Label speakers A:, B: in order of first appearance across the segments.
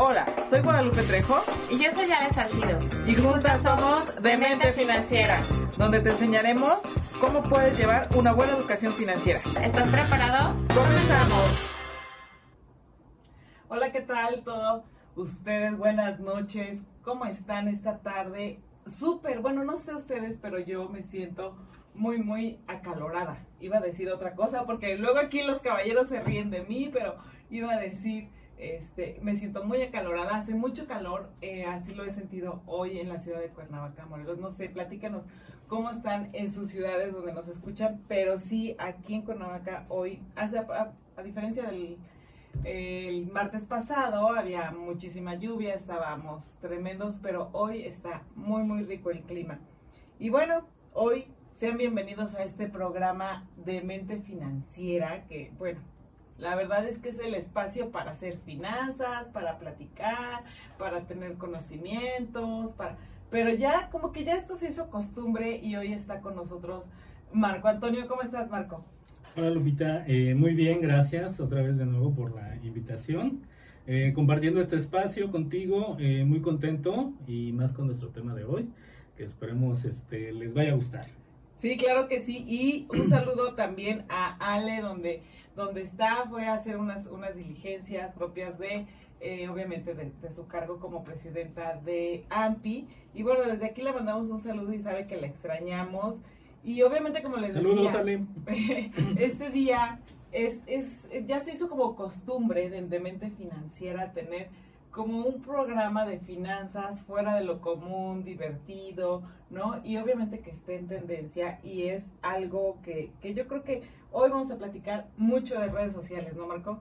A: Hola, soy Guadalupe Trejo
B: Y yo soy Ale Salcido.
A: y juntas somos Demente Financiera, donde te enseñaremos cómo puedes llevar una buena educación financiera.
B: ¿Estás preparado?
A: ¡Comenzamos! Hola, ¿qué tal todo? Ustedes, buenas noches. ¿Cómo están esta tarde? Súper, bueno, no sé ustedes, pero yo me siento muy, muy acalorada. Iba a decir otra cosa porque luego aquí los caballeros se ríen de mí, pero iba a decir, este, me siento muy acalorada. Hace mucho calor, eh, así lo he sentido hoy en la ciudad de Cuernavaca, Morelos. No sé, platícanos cómo están en sus ciudades donde nos escuchan, pero sí, aquí en Cuernavaca hoy, hace, a, diferencia del el martes pasado había muchísima lluvia, estábamos tremendos, pero hoy está muy, muy rico el clima. Y bueno, hoy sean bienvenidos a este programa de mente financiera, que bueno, la verdad es que es el espacio para hacer finanzas, para platicar, para tener conocimientos, para... pero ya como que ya esto se hizo costumbre y hoy está con nosotros Marco Antonio. ¿Cómo estás, Marco?
C: Hola Lupita, Eh, muy bien, gracias otra vez de nuevo por la invitación. Eh, compartiendo este espacio contigo, eh, muy contento y más con nuestro tema de hoy, que esperemos este, les vaya a gustar.
A: Sí, claro que sí. Y un saludo también a Ale, donde, donde está, fue a hacer unas, unas diligencias propias de, eh, obviamente, de, de su cargo como presidenta de AMPI. Y bueno, desde aquí le mandamos un saludo y sabe que la extrañamos. Y obviamente, como les
C: Saludos,
A: decía, este día es, es, ya se hizo como costumbre de, de mente financiera tener como un programa de finanzas fuera de lo común, divertido, ¿no? Y obviamente que esté en tendencia y es algo que, que yo creo que hoy vamos a platicar mucho de redes sociales, ¿no, Marco?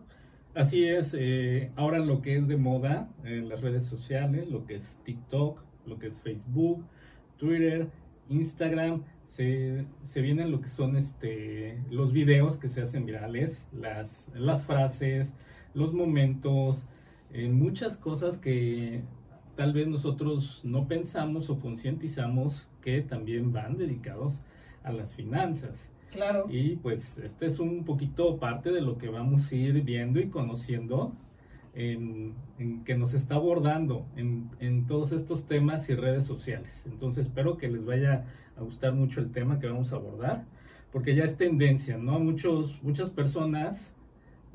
C: Así es, eh, ahora lo que es de moda en las redes sociales, lo que es TikTok, lo que es Facebook, Twitter, Instagram, se, se vienen lo que son este, los videos que se hacen virales, las, las frases, los momentos, eh, muchas cosas que tal vez nosotros no pensamos o concientizamos que también van dedicados a las finanzas.
A: Claro.
C: Y pues este es un poquito parte de lo que vamos a ir viendo y conociendo en, en que nos está abordando en, en todos estos temas y redes sociales. Entonces espero que les vaya a gustar mucho el tema que vamos a abordar, porque ya es tendencia, ¿no? Muchos, muchas personas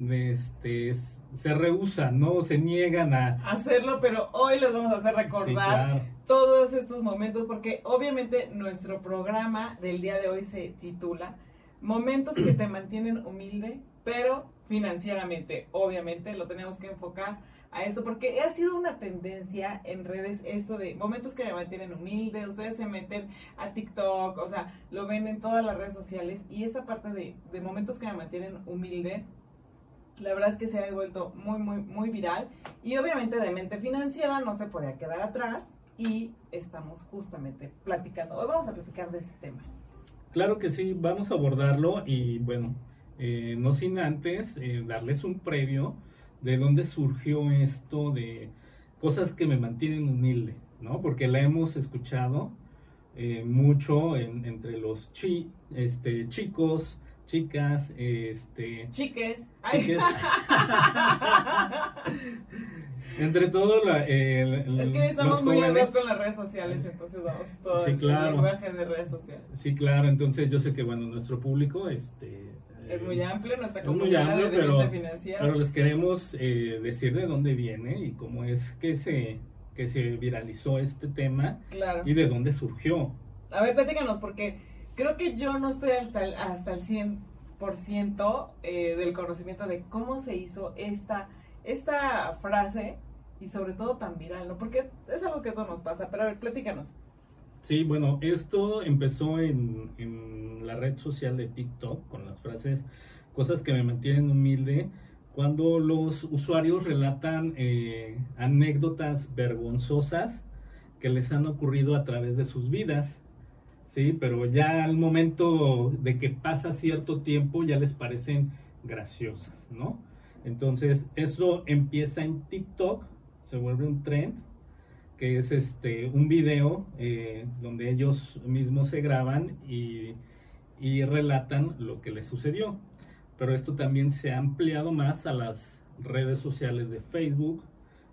C: este, se rehusan, ¿no? Se niegan a...
A: Hacerlo, pero hoy les vamos a hacer recordar
C: Sí, claro.
A: todos estos momentos, porque obviamente nuestro programa del día de hoy se titula Momentos que te mantienen humilde, pero financieramente. Obviamente lo tenemos que enfocar a esto, porque ha sido una tendencia en redes esto de momentos que me mantienen humilde, ustedes se meten a TikTok, o sea, lo ven en todas las redes sociales, y esta parte de, de momentos que me mantienen humilde, la verdad es que se ha vuelto muy, muy, muy viral. Y obviamente de mente financiera no se podía quedar atrás. Y estamos justamente platicando. Hoy vamos a platicar de este tema.
C: Claro que sí, vamos a abordarlo y bueno, eh, no sin antes eh, darles un previo de dónde surgió esto de cosas que me mantienen humilde, ¿no? Porque la hemos escuchado eh, mucho en- entre los chi, este, chicos, chicas, este,
A: Chiques.
C: Chiques. entre todo la, el- el-
A: Es que estamos muy
C: jóvenes.
A: con las redes sociales, entonces vamos todo
C: Sí,
A: el
C: claro.
A: lenguaje de redes sociales.
C: Sí, claro, entonces yo sé que bueno, nuestro público este
A: Es
C: eh,
A: muy amplio nuestra
C: es muy
A: comunidad
C: amplio,
A: de
C: pero-
A: financiera.
C: Pero les queremos eh, decir de dónde viene y cómo es que se, que se viralizó este tema
A: claro.
C: y de dónde surgió.
A: A ver, platícanos, porque creo que yo no estoy hasta el, hasta el 100% eh, del conocimiento de cómo se hizo esta, esta frase y sobre todo tan viral, ¿no? Porque es algo que todo nos pasa, pero a ver, platícanos.
C: Sí, bueno, esto empezó en, la red social de TikTok con las frases cosas que me mantienen humilde, cuando los usuarios relatan eh, anécdotas vergonzosas que les han ocurrido a través de sus vidas. Sí, pero ya al momento de que pasa cierto tiempo ya les parecen graciosas, ¿no? Entonces, eso empieza en TikTok, se vuelve un trend que es este un video eh, donde ellos mismos se graban y, y relatan lo que les sucedió. Pero esto también se ha ampliado más a las redes sociales de Facebook,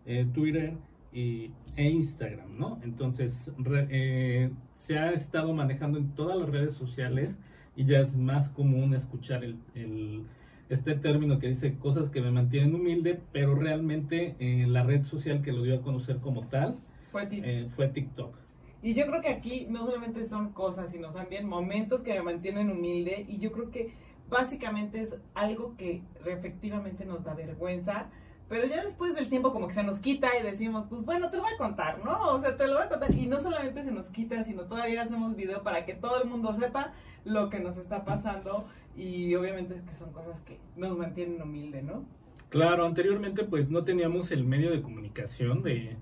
C: eh, Twitter y, e Instagram, ¿no? Entonces, re- eh, se ha estado manejando en todas las redes sociales y ya es más común escuchar el, el- este término que dice cosas que me mantienen humilde, pero realmente eh, la red social que lo dio a conocer como tal
A: Fue
C: eh, fue TikTok.
A: Y yo creo que aquí no solamente son cosas, sino también momentos que me mantienen humilde. Y yo creo que básicamente es algo que efectivamente nos da vergüenza. Pero ya después del tiempo como que se nos quita y decimos, pues bueno, te lo voy a contar, ¿no? O sea, te lo voy a contar. Y no solamente se nos quita, sino todavía hacemos video para que todo el mundo sepa lo que nos está pasando. Y obviamente que son cosas que nos mantienen humilde, ¿no?
C: Claro, anteriormente pues no teníamos el medio de comunicación de,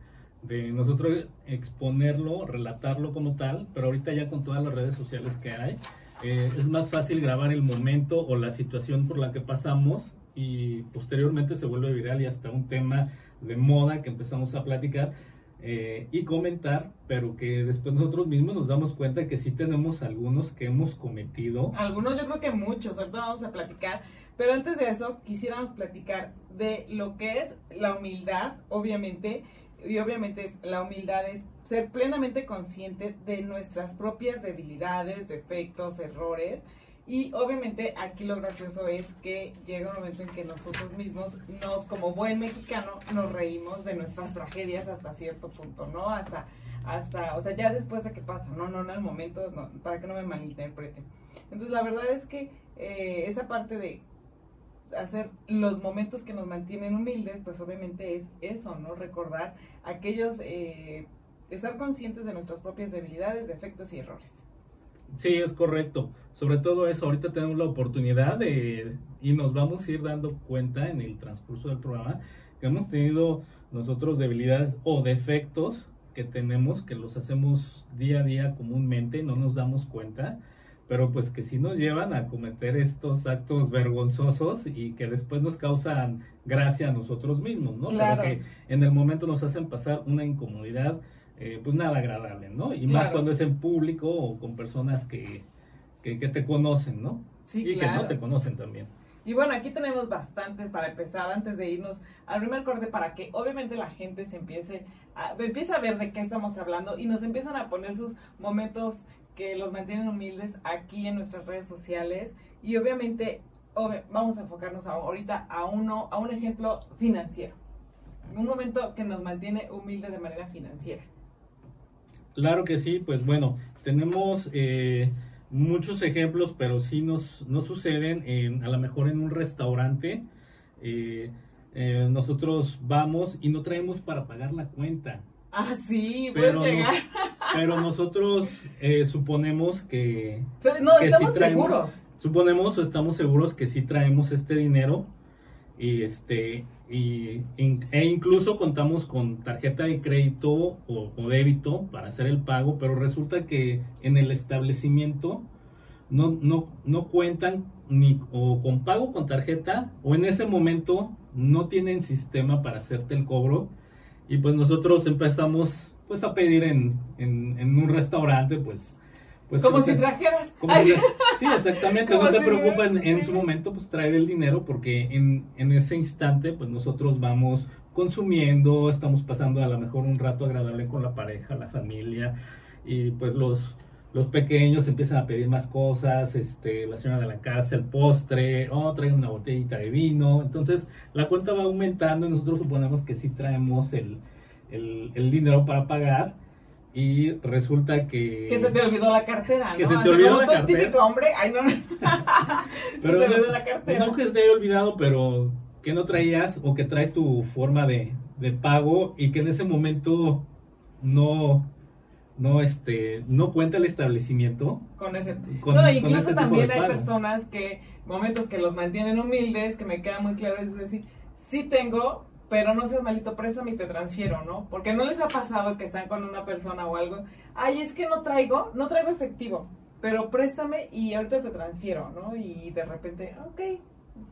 C: de nosotros exponerlo, relatarlo como tal, pero ahorita ya con todas las redes sociales que hay, eh, es más fácil grabar el momento o la situación por la que pasamos y posteriormente se vuelve viral y hasta un tema de moda que empezamos a platicar eh, y comentar, pero que después nosotros mismos nos damos cuenta que sí tenemos algunos que hemos cometido.
A: Algunos yo creo que muchos, ahorita vamos a platicar, pero antes de eso quisiéramos platicar de lo que es la humildad, obviamente, y obviamente la humildad es ser plenamente consciente de nuestras propias debilidades, defectos, errores, y obviamente aquí lo gracioso es que llega un momento en que nosotros mismos nos, como buen mexicano, nos reímos de nuestras tragedias hasta cierto punto, ¿no? Hasta, hasta, o sea, ya después de que pasa, no, no, no, al momento, no, para que no me malinterpreten. Entonces, la verdad es que eh, esa parte de hacer los momentos que nos mantienen humildes, pues obviamente es eso, ¿no? Recordar aquellos, eh, estar conscientes de nuestras propias debilidades, defectos y errores.
C: Sí, es correcto. Sobre todo eso, ahorita tenemos la oportunidad de, y nos vamos a ir dando cuenta en el transcurso del programa, que hemos tenido nosotros debilidades o defectos que tenemos, que los hacemos día a día comúnmente, no nos damos cuenta, pero pues que sí nos llevan a cometer estos actos vergonzosos y que después nos causan gracia a nosotros mismos, ¿no?
A: Claro.
C: Pero que en el momento nos hacen pasar una incomodidad eh, pues nada agradable, ¿no? Y más cuando es en público o con personas que, que, que te conocen, ¿no?
A: Sí,
C: y
A: claro.
C: que no te conocen también.
A: Y bueno, aquí tenemos bastantes para empezar antes de irnos al primer corte para que obviamente la gente se empiece a, empiece a ver de qué estamos hablando y nos empiezan a poner sus momentos que los mantienen humildes aquí en nuestras redes sociales y obviamente obvi- vamos a enfocarnos ahorita a uno a un ejemplo financiero. Un momento que nos mantiene humildes de manera financiera.
C: Claro que sí, pues bueno, tenemos eh, muchos ejemplos, pero sí nos, nos suceden en, a lo mejor en un restaurante. eh, eh, nosotros vamos y no traemos para pagar la cuenta.
A: Ah, sí,
C: Pero,
A: puedes llegar.
C: nos- pero nosotros eh, suponemos que,
A: No,
C: que sí
A: estamos
C: traemos-
A: seguros.
C: suponemos o estamos seguros que sí traemos este dinero y este y, e incluso contamos con tarjeta de crédito o, o débito para hacer el pago, pero resulta que en el establecimiento no, no, no cuentan ni o con pago con tarjeta o en ese momento no tienen sistema para hacerte el cobro. Y pues nosotros empezamos pues a pedir en, en, en un restaurante pues pues
A: Como si trajeras.
C: como
A: Ay,
C: si- sí, exactamente. No te
A: si-
C: preocupa en, su momento pues traer el dinero porque en, en ese instante pues nosotros vamos consumiendo, estamos pasando a lo mejor un rato agradable con la pareja, la familia y pues los los pequeños empiezan a pedir más cosas, este, la señora de la casa, el postre, oh, traen una botellita de vino, entonces la cuenta va aumentando y nosotros suponemos que sí traemos el, el, el dinero para pagar y resulta que...
A: Que se te olvidó la cartera,
C: Que
A: ¿no?
C: se te
A: O sea,
C: olvidó
A: como
C: la
A: todo
C: cartera.
A: típico hombre, ay no, se
C: Pero
A: te
C: no-
A: olvidó la cartera.
C: No que esté olvidado, pero que no traías o que traes tu forma de, de pago y que en ese momento no no este no cuenta el establecimiento
A: Con ese.
C: con,
A: no,
C: con
A: incluso
C: ese
A: también hay personas que, momentos que los mantienen humildes, que me queda muy claro, es decir, sí tengo, pero no seas malito, préstame y te transfiero, ¿no? Porque no les ha pasado que están con una persona o algo, ay, es que no traigo, no traigo efectivo, pero préstame y ahorita te transfiero, ¿no? Y de repente, ok,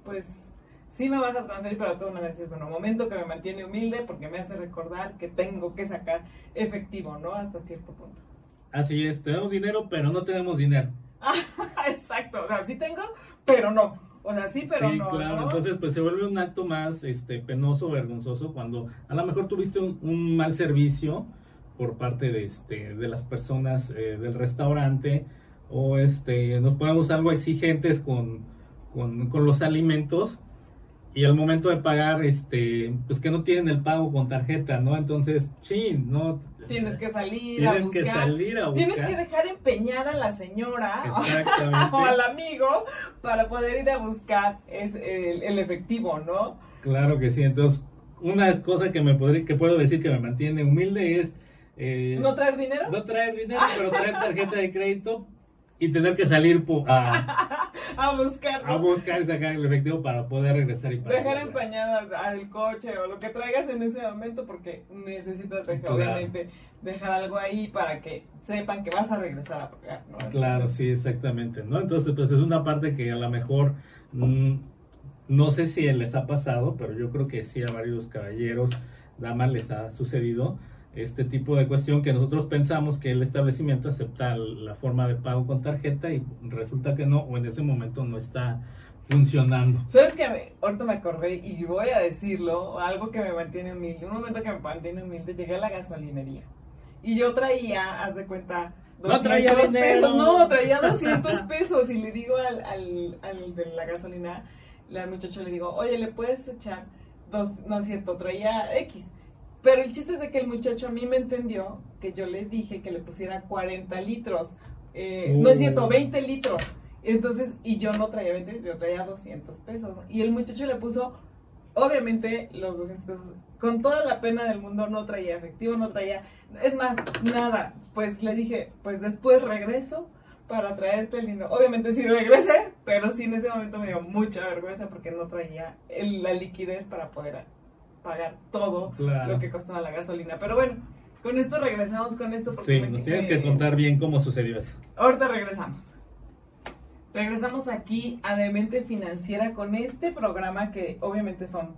A: pues sí me vas a transferir, pero tú una vez dices, bueno, momento que me mantiene humilde porque me hace recordar que tengo que sacar efectivo, ¿no? Hasta cierto punto.
C: Así es, tenemos dinero, pero no tenemos dinero.
A: Exacto, o sea, sí tengo, pero no. O sea, sí, pero
C: sí,
A: no.
C: claro.
A: ¿no?
C: Entonces, pues se vuelve un acto más este, penoso, vergonzoso, cuando a lo mejor tuviste un, un mal servicio por parte de, este, de las personas eh, del restaurante o este, nos ponemos algo exigentes con, con, con los alimentos y al momento de pagar, este, pues que no tienen el pago con tarjeta, ¿no? Entonces, chin, ¿no?
A: Tienes que salir a
C: Tienes
A: buscar.
C: que salir a buscar.
A: Tienes que dejar empeñada a la señora o al amigo para poder ir a buscar es el, el efectivo, ¿no?
C: Claro que sí. Entonces, una cosa que me podría, que puedo decir que me mantiene humilde es eh,
A: ¿No traer dinero?
C: no traer dinero, pero traer tarjeta de crédito y tener que salir a,
A: A buscar.
C: a buscar y sacar el efectivo para poder regresar y pagar.
A: Dejar empañada al coche o lo que traigas en ese momento porque necesitas dejar,
C: Claro.
A: obviamente dejar algo ahí para que sepan que vas a regresar a pagar, ¿no?
C: Claro, sí, exactamente, ¿no? Entonces, pues es una parte que a lo mejor mm, no sé si les ha pasado, pero yo creo que sí a varios caballeros, damas les ha sucedido este tipo de cuestión que nosotros pensamos que el establecimiento acepta la forma de pago con tarjeta y resulta que no, o en ese momento no está funcionando.
A: ¿Sabes qué? Ahorita me acordé y voy a decirlo, algo que me mantiene humilde. Un momento que me mantiene humilde, llegué a la gasolinería. Y yo traía, haz de cuenta,
C: No
A: 200
C: traía dinero.
A: pesos. No, traía 200 pesos. Y le digo al, al, al de la gasolina, al muchacho le digo, oye, ¿le puedes echar dos? No es cierto, traía X. Pero el chiste es de que el muchacho a mí me entendió que yo le dije que le pusiera 40 litros. Eh, No es cierto,
C: Uh.
A: 20 litros. Entonces, y yo no traía 20 litros, yo traía 200 pesos. Y el muchacho le puso, obviamente, los 200 pesos. Con toda la pena del mundo, no traía efectivo, no traía. Es más, nada. Pues le dije, pues después regreso para traerte el dinero. Obviamente sí regresé, pero sí en ese momento me dio mucha vergüenza porque no traía el- la liquidez para poder pagar todo
C: Claro.
A: lo que costaba la gasolina. Pero bueno, con esto regresamos con esto porque
C: Sí,
A: me-
C: nos tienes que contar bien cómo sucedió eso.
A: Ahorita regresamos. Regresamos aquí a Demente Financiera con este programa que obviamente son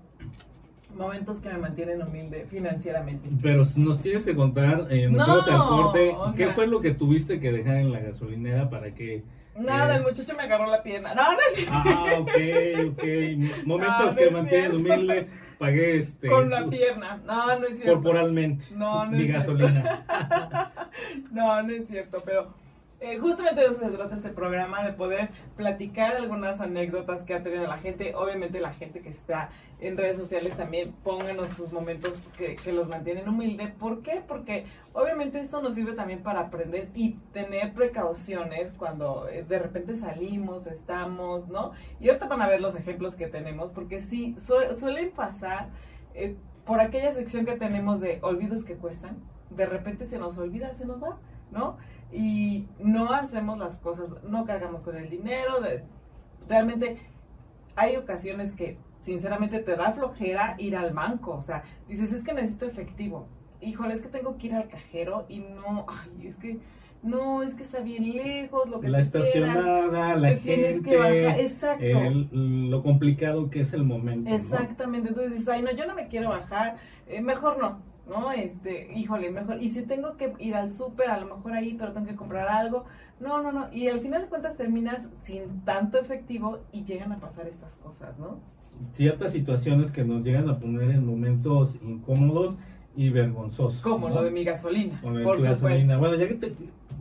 A: momentos que me mantienen humilde financieramente.
C: Pero nos tienes que contar, eh,
A: No,
C: al corte,
A: o
C: ¿qué
A: sea-
C: fue lo que tuviste que dejar en la gasolinera para que...
A: Nada,
C: Eh.
A: el muchacho me agarró la pierna. No, no es cierto.
C: Ah, ok, ok. Momentos
A: Ah, no
C: que mantienen humilde, pagué este...
A: Con la pierna. No, no es cierto.
C: Corporalmente.
A: No, no es cierto.
C: gasolina.
A: No, no es cierto, pero eh, justamente de eso se trata este programa, de poder platicar algunas anécdotas que ha tenido la gente. Obviamente la gente que está en redes sociales también pónganos sus momentos que, los mantienen humilde. ¿Por qué? Porque obviamente esto nos sirve también para aprender y tener precauciones cuando eh, de repente salimos, estamos, ¿no? Y ahorita van a ver los ejemplos que tenemos, porque sí, su- suelen pasar eh, por aquella sección que tenemos de olvidos que cuestan, de repente se nos olvida, se nos va, ¿no? Y no hacemos las cosas, no cargamos con el dinero, de- realmente hay ocasiones que sinceramente te da flojera ir al banco, o sea, dices, es que necesito efectivo, híjole, es que tengo que ir al cajero y no, ay, es que, no, es que está bien lejos, lo que
C: La
A: tú quieras,
C: estacionada, la gente,
A: que bajar, exacto.
C: el- lo complicado que es el momento. ¿no?
A: Exactamente, entonces dices, ay, no, yo no me quiero bajar, eh, mejor no, ¿no? Este, híjole, mejor, y si tengo que ir al súper, a lo mejor ahí, pero tengo que comprar algo, no, no, no, y al final de cuentas terminas sin tanto efectivo y llegan a pasar estas cosas, ¿no?
C: Ciertas situaciones que nos llegan a poner en momentos incómodos y vergonzosos.
A: Como
C: ¿no?
A: lo de mi gasolina,
C: el
A: por supuesto.
C: gasolina. Bueno, ya que te-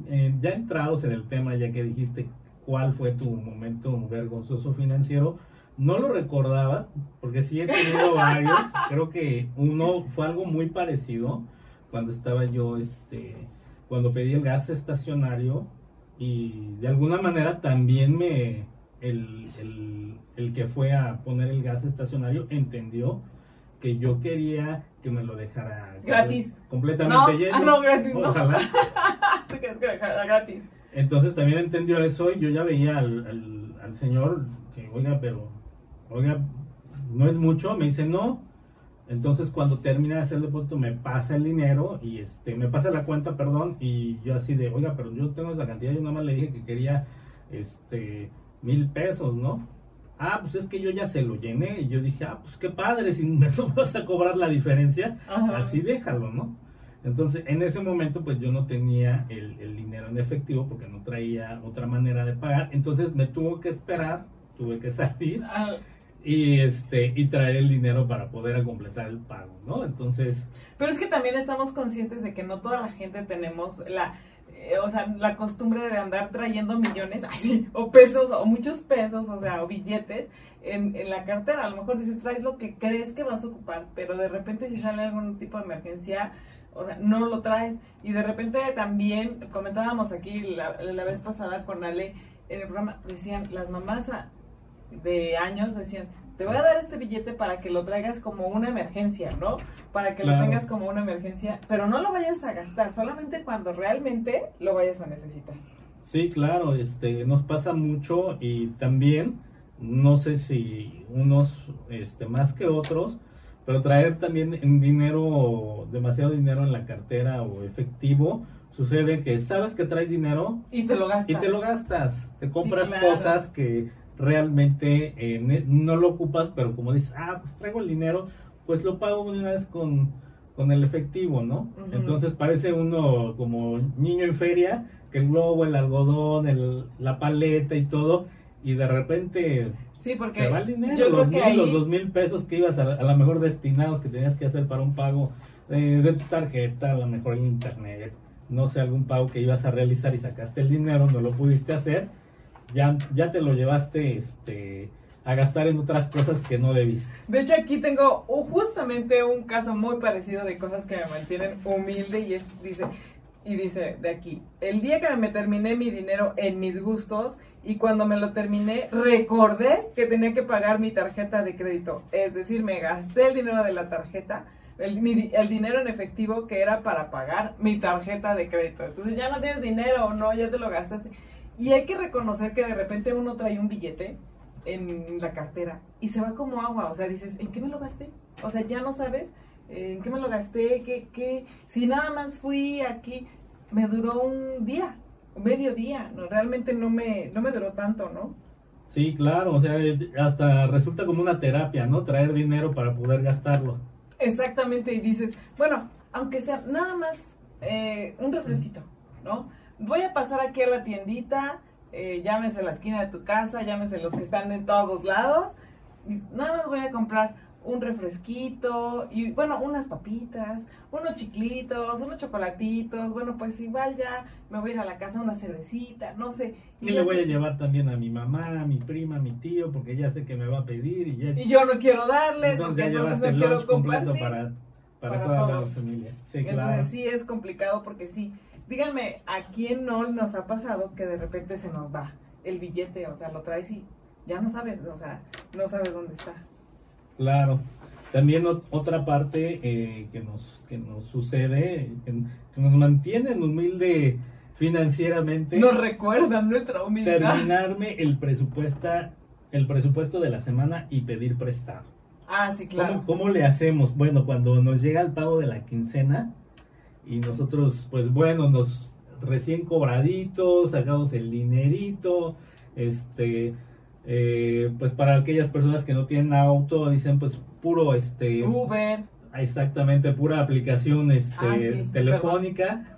C: eh, ya entrados en el tema, ya que dijiste cuál fue tu momento vergonzoso financiero, no lo recordaba, porque sí he tenido varios. Creo que uno fue algo muy parecido cuando estaba yo, este, cuando pedí el gas estacionario y de alguna manera también me, el, el, el que fue a poner el gas estacionario entendió que yo quería que me lo dejara
A: Gratis.
C: completamente
A: No,
C: lleno.
A: ah, no, gratis, no.
C: Ojalá.
A: ¿Tú crees que era gratis?
C: Entonces también entendió eso y yo ya veía al, al, al señor que, oiga, pero, oiga, no es mucho, me dice no. Entonces cuando termina de hacer el depósito me pasa el dinero y este me pasa la cuenta, perdón, y yo así de, oiga, pero yo tengo esa cantidad, yo nada más le dije que quería este mil pesos, ¿no? Ah, pues es que yo ya se lo llené y yo dije, ah, pues qué padre, si me vas a cobrar la diferencia,
A: Ajá.
C: así déjalo, ¿no? Entonces, en ese momento, pues yo no tenía el, el dinero en efectivo porque no traía otra manera de pagar. Entonces, me tuvo que esperar tuve que salir
A: Ah,
C: y este y traer el dinero para poder completar el pago, ¿no? Entonces,
A: Pero es que también estamos conscientes de que no toda la gente tenemos la, eh, o sea, la costumbre de andar trayendo millones, o pesos, o muchos pesos, o sea, o billetes en, en la cartera. A lo mejor dices, traes lo que crees que vas a ocupar, pero de repente si sale algún tipo de emergencia, o sea, no lo traes. Y de repente también, comentábamos aquí la, la vez pasada con Ale en el programa, decían, las mamás de años decían, te voy a dar este billete para que lo traigas como una emergencia, ¿no? Para que
C: Claro.
A: lo tengas como una emergencia, pero no lo vayas a gastar, solamente cuando realmente lo vayas a necesitar.
C: Sí, claro, este, nos pasa mucho y también, no sé si unos este, más que otros, pero traer también dinero, demasiado dinero en la cartera o efectivo, sucede que sabes que traes dinero
A: Y te lo gastas.
C: y te lo gastas, te compras
A: claro.
C: cosas que realmente eh, no lo ocupas, pero como dices, ah, pues traigo el dinero, pues lo pago de una vez con, con el efectivo, ¿no? Entonces parece uno como niño en feria, que el globo, el algodón, el, la paleta y todo, y de repente
A: Sí, porque
C: se va el dinero,
A: yo creo
C: los
A: que
C: mil,
A: ahí...
C: los dos mil pesos que ibas a, a lo mejor destinados que tenías que hacer para un pago eh, de tu tarjeta, a lo mejor en internet, no sé, algún pago que ibas a realizar y sacaste el dinero, no lo pudiste hacer, ya, ya te lo llevaste este, a gastar en otras cosas que no debiste.
A: De hecho, aquí tengo uh, justamente un caso muy parecido de cosas que me mantienen humilde y es, dice, y dice de aquí, el día que me terminé mi dinero en mis gustos y cuando me lo terminé, recordé que tenía que pagar mi tarjeta de crédito. Es decir, me gasté el dinero de la tarjeta, el, el dinero en efectivo que era para pagar mi tarjeta de crédito. Entonces ya no tienes dinero, no, ya te lo gastaste. Y hay que reconocer que de repente uno trae un billete en la cartera y se va como agua. O sea, dices, ¿en qué me lo gasté? O sea, ya no sabes en qué me lo gasté, qué, qué. Si nada más fui aquí, me duró un día, medio día. No, realmente no me, no me duró tanto, ¿no?
C: Sí, claro, o sea, hasta resulta como una terapia, ¿no? Traer dinero para poder gastarlo.
A: Exactamente, y dices, bueno, aunque sea nada más eh, un refresquito, ¿no? Voy a pasar aquí a la tiendita, eh, llámese la esquina de tu casa, llámese los que están en todos lados, y nada más voy a comprar un refresquito y bueno, unas papitas, unos chiclitos, unos chocolatitos, bueno, pues igual ya me voy a ir a la casa una cervecita, no sé.
C: Y le voy a llevar también a mi mamá, a mi prima, a mi tío, porque ya sé que me va a pedir y ya...
A: Y yo no quiero darles,
C: entonces
A: porque
C: ya
A: entonces no quiero compartir.
C: para, para,
A: para
C: toda la
A: todos.
C: familia. Sí,
A: Entonces
C: claro.
A: sí es complicado porque sí. Díganme, ¿a quién no nos ha pasado que de repente se nos va el billete? O sea, lo traes y ya no sabes, o sea, no sabes dónde está.
C: Claro. También ot- otra parte eh, que nos que nos sucede, que, que nos mantienen humilde financieramente,
A: Nos recuerdan nuestra humildad.
C: terminarme el presupuesto, el presupuesto de la semana y pedir prestado.
A: Ah, sí, claro.
C: ¿Cómo, cómo le hacemos? Bueno, cuando nos llega el pago de la quincena y nosotros, pues bueno, nos recién cobraditos, sacamos el dinerito, este, eh, pues para aquellas personas que no tienen auto, dicen pues puro, este,
A: Uber.
C: exactamente, pura aplicación, este,
A: Ah, sí,
C: telefónica.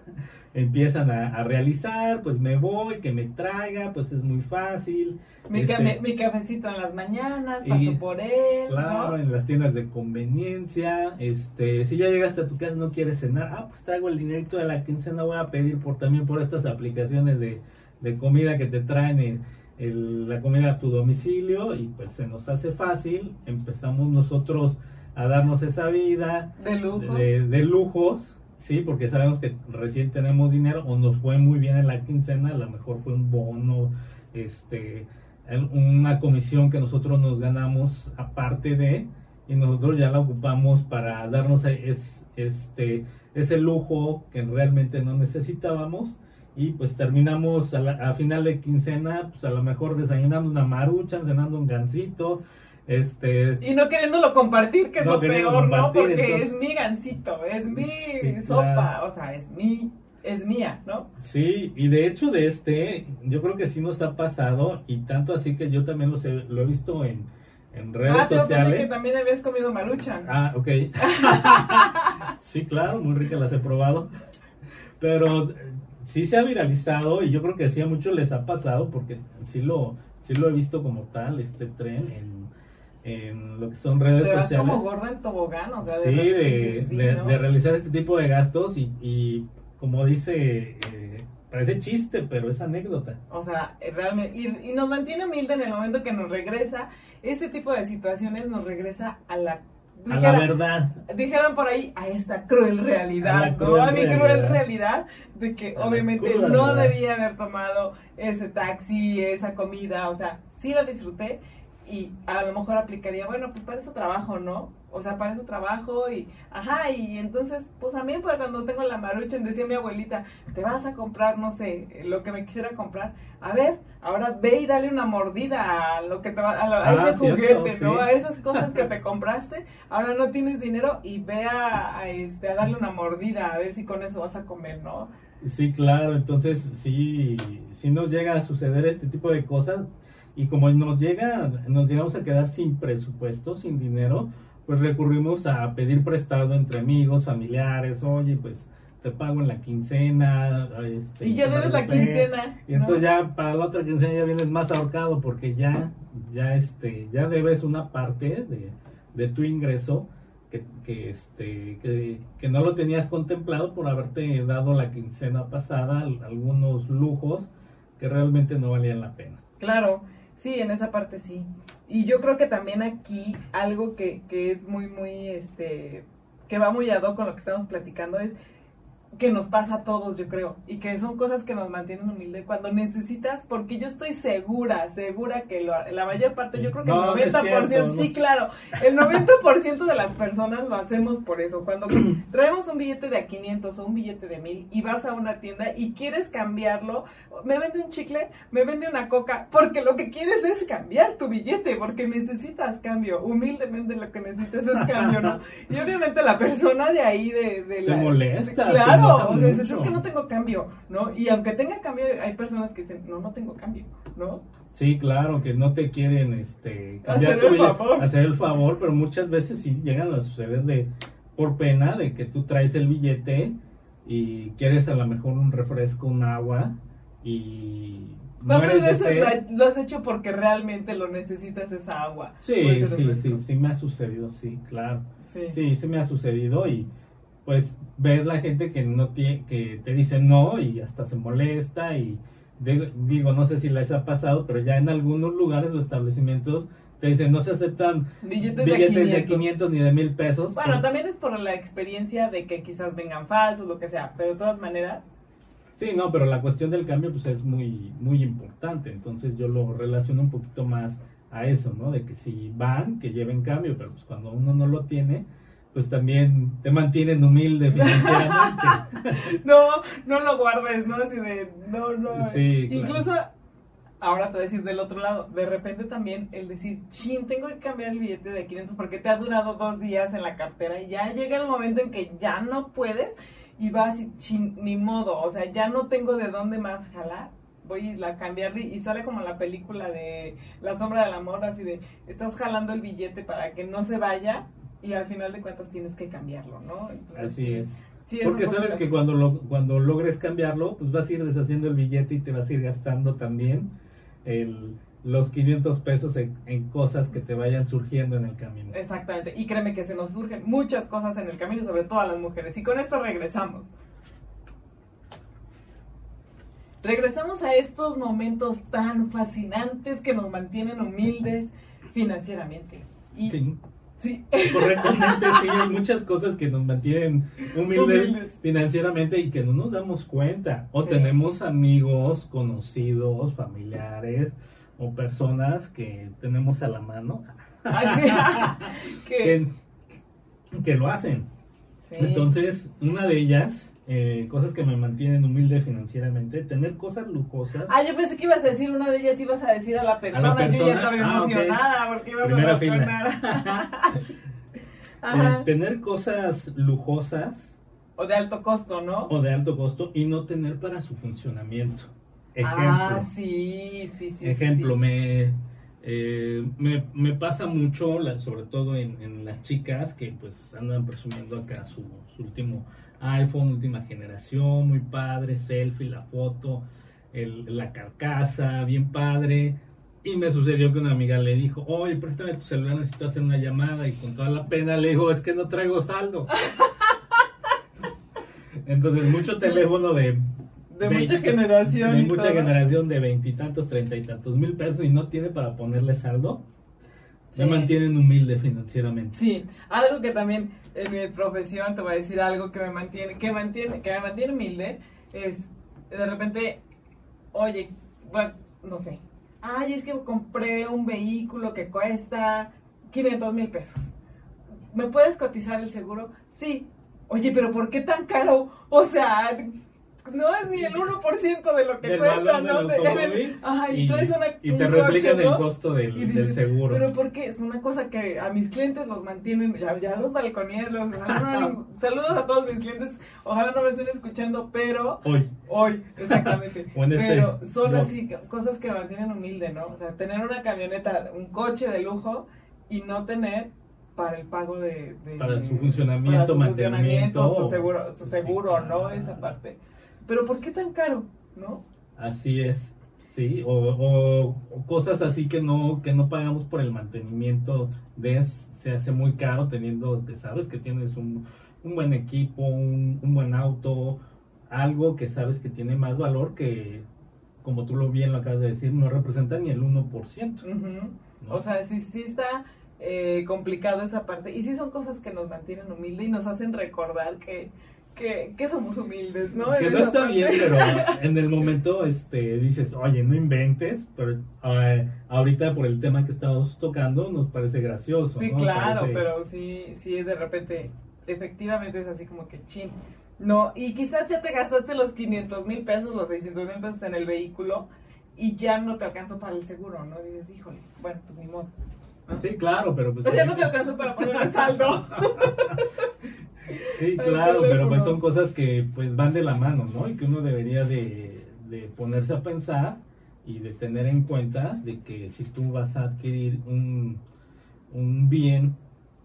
C: Empiezan a, a realizar, pues me voy, que me traiga, pues es muy fácil.
A: Mi,
C: Este,
A: mi- cafecito en las mañanas,
C: y-
A: paso por él.
C: Claro,
A: ¿no?
C: en las tiendas de conveniencia, este, si ya llegaste a tu casa no quieres cenar, ah, pues traigo el dinerito de la quincena, voy a pedir por también por estas aplicaciones de, de comida que te traen el- el- la comida a tu domicilio y pues se nos hace fácil, empezamos nosotros a darnos esa vida
A: De lujo.
C: de, de lujos, sí, porque sabemos que recién tenemos dinero o nos fue muy bien en la quincena, a lo mejor fue un bono, este, una comisión que nosotros nos ganamos aparte de y nosotros ya la ocupamos para darnos e- es, este ese lujo que realmente no necesitábamos. Y pues terminamos a, la- a final de quincena pues a lo mejor desayunando una marucha, cenando un gansito, este
A: Y no queriéndolo compartir, que es
C: No
A: lo peor, ¿no? Porque
C: entonces-
A: es mi gancito, es mi
C: Sí,
A: sopa,
C: claro.
A: o sea, es mi, es mía, ¿no?
C: Sí, y de hecho de este, yo creo que sí nos ha pasado, y tanto así que yo también lo, sé- lo he visto en, en redes
A: ah, yo pensé que
C: sociales.
A: también habías comido maruchan.
C: Ah, ok. sí, claro, muy ricas las he probado. Pero sí se ha viralizado y yo creo que sí a muchos les ha pasado porque sí lo, sí lo he visto como tal, este tren en, en lo que son redes
A: vas
C: sociales.
A: como gorda en tobogán, o sea,
C: sí, de,
A: repente, sí,
C: de-
A: ¿no?
C: de realizar este tipo de gastos y, y como dice, eh, parece chiste, pero es anécdota.
A: O sea, eh, realmente, y, y nos mantiene humilde en el momento que nos regresa, este tipo de situaciones nos regresa a la...
C: A la verdad.
A: dijeron por ahí a esta cruel
C: A
A: realidad,
C: la
A: ¿no? a mi cruel
C: realidad.
A: de que
C: A
A: obviamente no debía haber tomado ese taxi, esa comida, o sea, sí la disfruté y a lo mejor aplicaría, bueno, pues para eso trabajo, ¿no? O sea, para eso trabajo y, ajá, y entonces, pues a mí pues, cuando tengo la marucha, decía mi abuelita, te vas a comprar, no sé, lo que me quisiera comprar, a ver, ahora ve y dale una mordida a lo que te va, a, lo- a
C: Ah,
A: ese
C: cierto,
A: juguete, ¿no?
C: sí.
A: A esas cosas que te compraste, ahora no tienes dinero y ve a, a, este, a darle una mordida, a ver si con eso vas a comer, ¿no?
C: Sí, claro, entonces sí, sí nos llega a suceder este tipo de cosas y como nos llega, nos llegamos a quedar sin presupuesto, sin dinero, pues recurrimos a pedir prestado entre amigos, familiares, oye, pues te pago en la quincena. Este,
A: Y ya debes la quincena.
C: Y
A: ¿no?
C: entonces ya para la otra quincena ya vienes más ahorcado porque ya, ya este, ya debes una parte de, de tu ingreso que, que este, que, que no lo tenías contemplado por haberte dado la quincena pasada al- algunos lujos que realmente no valían la pena.
A: Claro, sí, en esa parte sí. Y yo creo que también aquí algo que, que es muy, muy, este, que va muy ad hoc con lo que estamos platicando es que nos pasa a todos, yo creo, y que son cosas que nos mantienen humildes cuando necesitas, porque yo estoy segura, segura que lo- la mayor parte, yo creo que
C: No,
A: el
C: es
A: 90%,
C: cierto,
A: sí,
C: no.
A: claro, el 90% de las personas lo hacemos por eso. Cuando traemos un billete de a 500 o un billete de 1000 y vas a una tienda y quieres cambiarlo, me vende un chicle, me vende una coca, porque lo que quieres es cambiar tu billete, porque necesitas cambio. Humildemente lo que necesitas es cambio, ¿no? Y obviamente la persona de ahí de, de
C: Se
A: la...
C: molesta, se
A: Claro, o sea, es
C: mucho.
A: que no tengo cambio, ¿no? Y aunque tenga cambio, hay personas que dicen, no, no tengo cambio, ¿no?
C: Sí, claro, que no te quieren este, cambiar
A: Hacer
C: tu
A: el favor.
C: hacer el favor, pero muchas veces sí llegan a suceder de por pena de que tú traes el billete y quieres a lo mejor un refresco, un agua y
A: ¿Cuántas veces lo has hecho porque realmente lo necesitas esa agua?
C: Sí, sí,
A: refresco?
C: sí, sí me ha sucedido, sí, claro.
A: Sí.
C: Sí, sí me ha sucedido y pues ves la gente que no tiene, que te dice no y hasta se molesta y de- digo, no sé si les ha pasado, pero ya en algunos lugares o establecimientos te dicen no se aceptan
A: Billetes,
C: billetes
A: de, 500.
C: de 500 ni de 1000 pesos.
A: Bueno,
C: por-
A: también es por la experiencia de que quizás vengan falsos, lo que sea, pero de todas maneras,
C: Sí, no, pero la cuestión del cambio pues es muy muy importante, entonces yo lo relaciono un poquito más a eso, ¿no? De que si van, que lleven cambio, pero pues cuando uno no lo tiene, pues también te mantienen humilde financieramente.
A: no, no lo guardes, ¿no? Así de, no, no.
C: Sí, claro.
A: Incluso, ahora te voy a decir del otro lado, de repente también el decir, chin, tengo que cambiar el billete de 500 porque te ha durado dos días en la cartera y ya llega el momento en que ya no puedes y vas y chin, ni modo, o sea, ya no tengo de dónde más jalar. Voy a cambiarle y sale como la película de La sombra del amor, así de, estás jalando el billete para que no se vaya y al final de cuentas tienes que cambiarlo, ¿no? Entonces,
C: Así
A: sí,
C: es.
A: sí,
C: Porque sabes que cuando lo, cuando logres cambiarlo, pues vas a ir deshaciendo el billete y te vas a ir gastando también el, los 500 pesos en, en cosas que te vayan surgiendo en el camino.
A: Exactamente, y créeme que se nos surgen muchas cosas en el camino, sobre todo a las mujeres. Y con esto regresamos. Regresamos a estos momentos tan fascinantes que nos mantienen humildes financieramente. Y,
C: Sí,
A: sí.
C: correctamente, sí, hay muchas cosas que nos mantienen humildes,
A: Humildes.
C: financieramente y que no nos damos cuenta. O
A: Sí.
C: tenemos amigos, conocidos, familiares o personas que tenemos a la mano
A: Así, que,
C: que, que lo hacen.
A: sí.
C: Entonces, una de ellas, eh, cosas que me mantienen humilde financieramente, tener cosas lujosas.
A: Ah, yo pensé que ibas a decir una de ellas, ibas a decir a la persona. Yo
C: persona?
A: ya estaba
C: Ah,
A: emocionada porque ibas
C: Primera
A: a
C: fila.
A: mencionar.
C: eh,
A: Ajá.
C: tener cosas lujosas
A: O de alto costo, ¿no?
C: o de alto costo y no tener para su funcionamiento. Ejemplo.
A: Ah, sí, sí, sí. sí,
C: Ejemplo,
A: sí.
C: Me, eh, me, me pasa mucho, la- sobre todo en, en las chicas que pues andan presumiendo acá su, su último iPhone, última generación, muy padre, selfie, la foto, el- la carcasa, bien padre. Y me sucedió que una amiga le dijo, oye, préstame tu celular, necesito hacer una llamada. Y con toda la pena le dijo, es que no traigo saldo. Entonces, mucho teléfono de...
A: De mucha generación.
C: De mucha
A: todo.
C: generación de veintitantos, treinta y tantos mil pesos y no tiene para ponerle saldo. Se mantienen humilde financieramente.
A: Sí, algo que también en mi profesión te voy a decir algo que me mantiene, que mantiene, que me mantiene humilde es de repente, oye, bueno, no sé, ay, es que compré un vehículo que cuesta 500 mil pesos. ¿Me puedes cotizar el seguro? Sí. Oye, pero ¿por qué tan caro? O sea, no es ni el 1% de lo que
C: Del
A: cuesta, ¿no?
C: del
A: De-
C: automóvil
A: Ajá, y,
C: y,
A: traes una,
C: y
A: un
C: te
A: coche,
C: replican el costo del,
A: Y
C: del
A: dices,
C: seguro.
A: Pero porque es una cosa que a mis clientes los mantienen, ya, ya los balconíes, los, no- saludos a todos mis clientes, ojalá no me estén escuchando, pero
C: Hoy,
A: hoy, exactamente.
C: Este
A: pero son así cosas que mantienen humilde, ¿no? O sea, tener una camioneta, un coche de lujo y no tener para el pago de... de-
C: Para su funcionamiento,
A: para su
C: mantenimiento.
A: funcionamiento, su seguro, su seguro. ¿no? Esa parte. Pero ¿por qué tan caro? ¿No?
C: así es. Sí, o, o- o cosas así que no que no pagamos por el mantenimiento de se hace muy caro teniendo que sabes que tienes un, un buen equipo, un, un buen auto, algo que sabes que tiene más valor que como tú lo bien lo acabas de decir, no representa ni el 1%.
A: Ujú.
C: ¿no?
A: O sea, sí, sí está eh, complicado esa parte. Y sí son cosas que nos mantienen humildes y nos hacen recordar que, que, que somos humildes, ¿no?
C: Que
A: En
C: no está
A: parte.
C: bien, pero en el momento este, dices, oye, no inventes, pero eh, ahorita por el tema que estamos tocando nos parece gracioso.
A: Sí,
C: ¿no?
A: claro,
C: Parece-
A: pero sí, sí, de repente, efectivamente es así como que chin. No, y quizás ya te gastaste los 500 mil pesos, los 600 mil pesos en el vehículo y ya no te alcanzó para el seguro, ¿no? dices, híjole, bueno, pues ni modo. ¿no?
C: Sí, claro, pero pues...
A: Pero ya no te alcanzó para poner el saldo.
C: Sí, claro, pero pues son cosas que pues van de la mano, ¿no? Y que uno debería de, de ponerse a pensar y de tener en cuenta de que si tú vas a adquirir un, un bien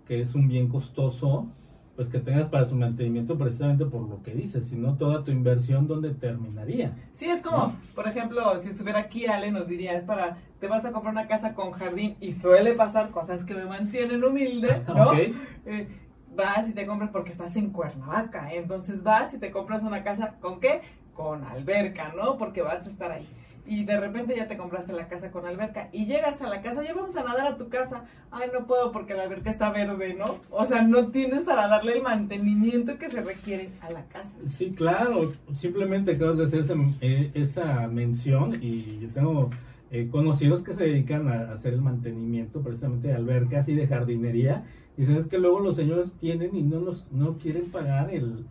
C: que es un bien costoso, pues que tengas para su mantenimiento precisamente por lo que dices, si no toda tu inversión, ¿dónde terminaría?
A: Sí, es como, por ejemplo, si estuviera aquí Ale nos diría, es para, te vas a comprar una casa con jardín y suele pasar cosas que me mantienen humilde, ¿no?
C: Ok.
A: Eh, vas y te compras porque estás en Cuernavaca, entonces vas y te compras una casa con qué? Con alberca, ¿no? Porque vas a estar ahí. Y de repente ya te compraste la casa con alberca y llegas a la casa, ya vamos a nadar a tu casa. Ay, no puedo porque la alberca está verde, ¿no? O sea, no tienes para darle el mantenimiento que se requiere a la casa.
C: Sí, claro, simplemente acabas de hacer esa, eh, esa mención y yo tengo eh, conocidos que se dedican a hacer el mantenimiento precisamente de albercas y de jardinería y sabes que luego los señores tienen y no los no quieren pagar el,